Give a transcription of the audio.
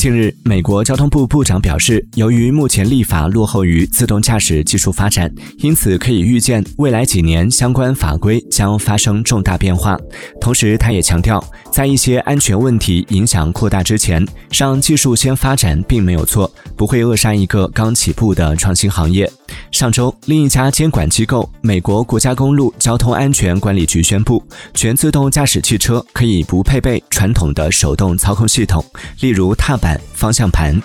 近日，美国交通部部长表示，由于目前立法落后于自动驾驶技术发展，因此可以预见未来几年相关法规将发生重大变化。同时，他也强调，在一些安全问题影响扩大之前，让技术先发展并没有错，不会扼杀一个刚起步的创新行业。上周，另一家监管机构——美国国家公路交通安全管理局宣布，全自动驾驶汽车可以不配备传统的手动操控系统，例如踏板。方向盘。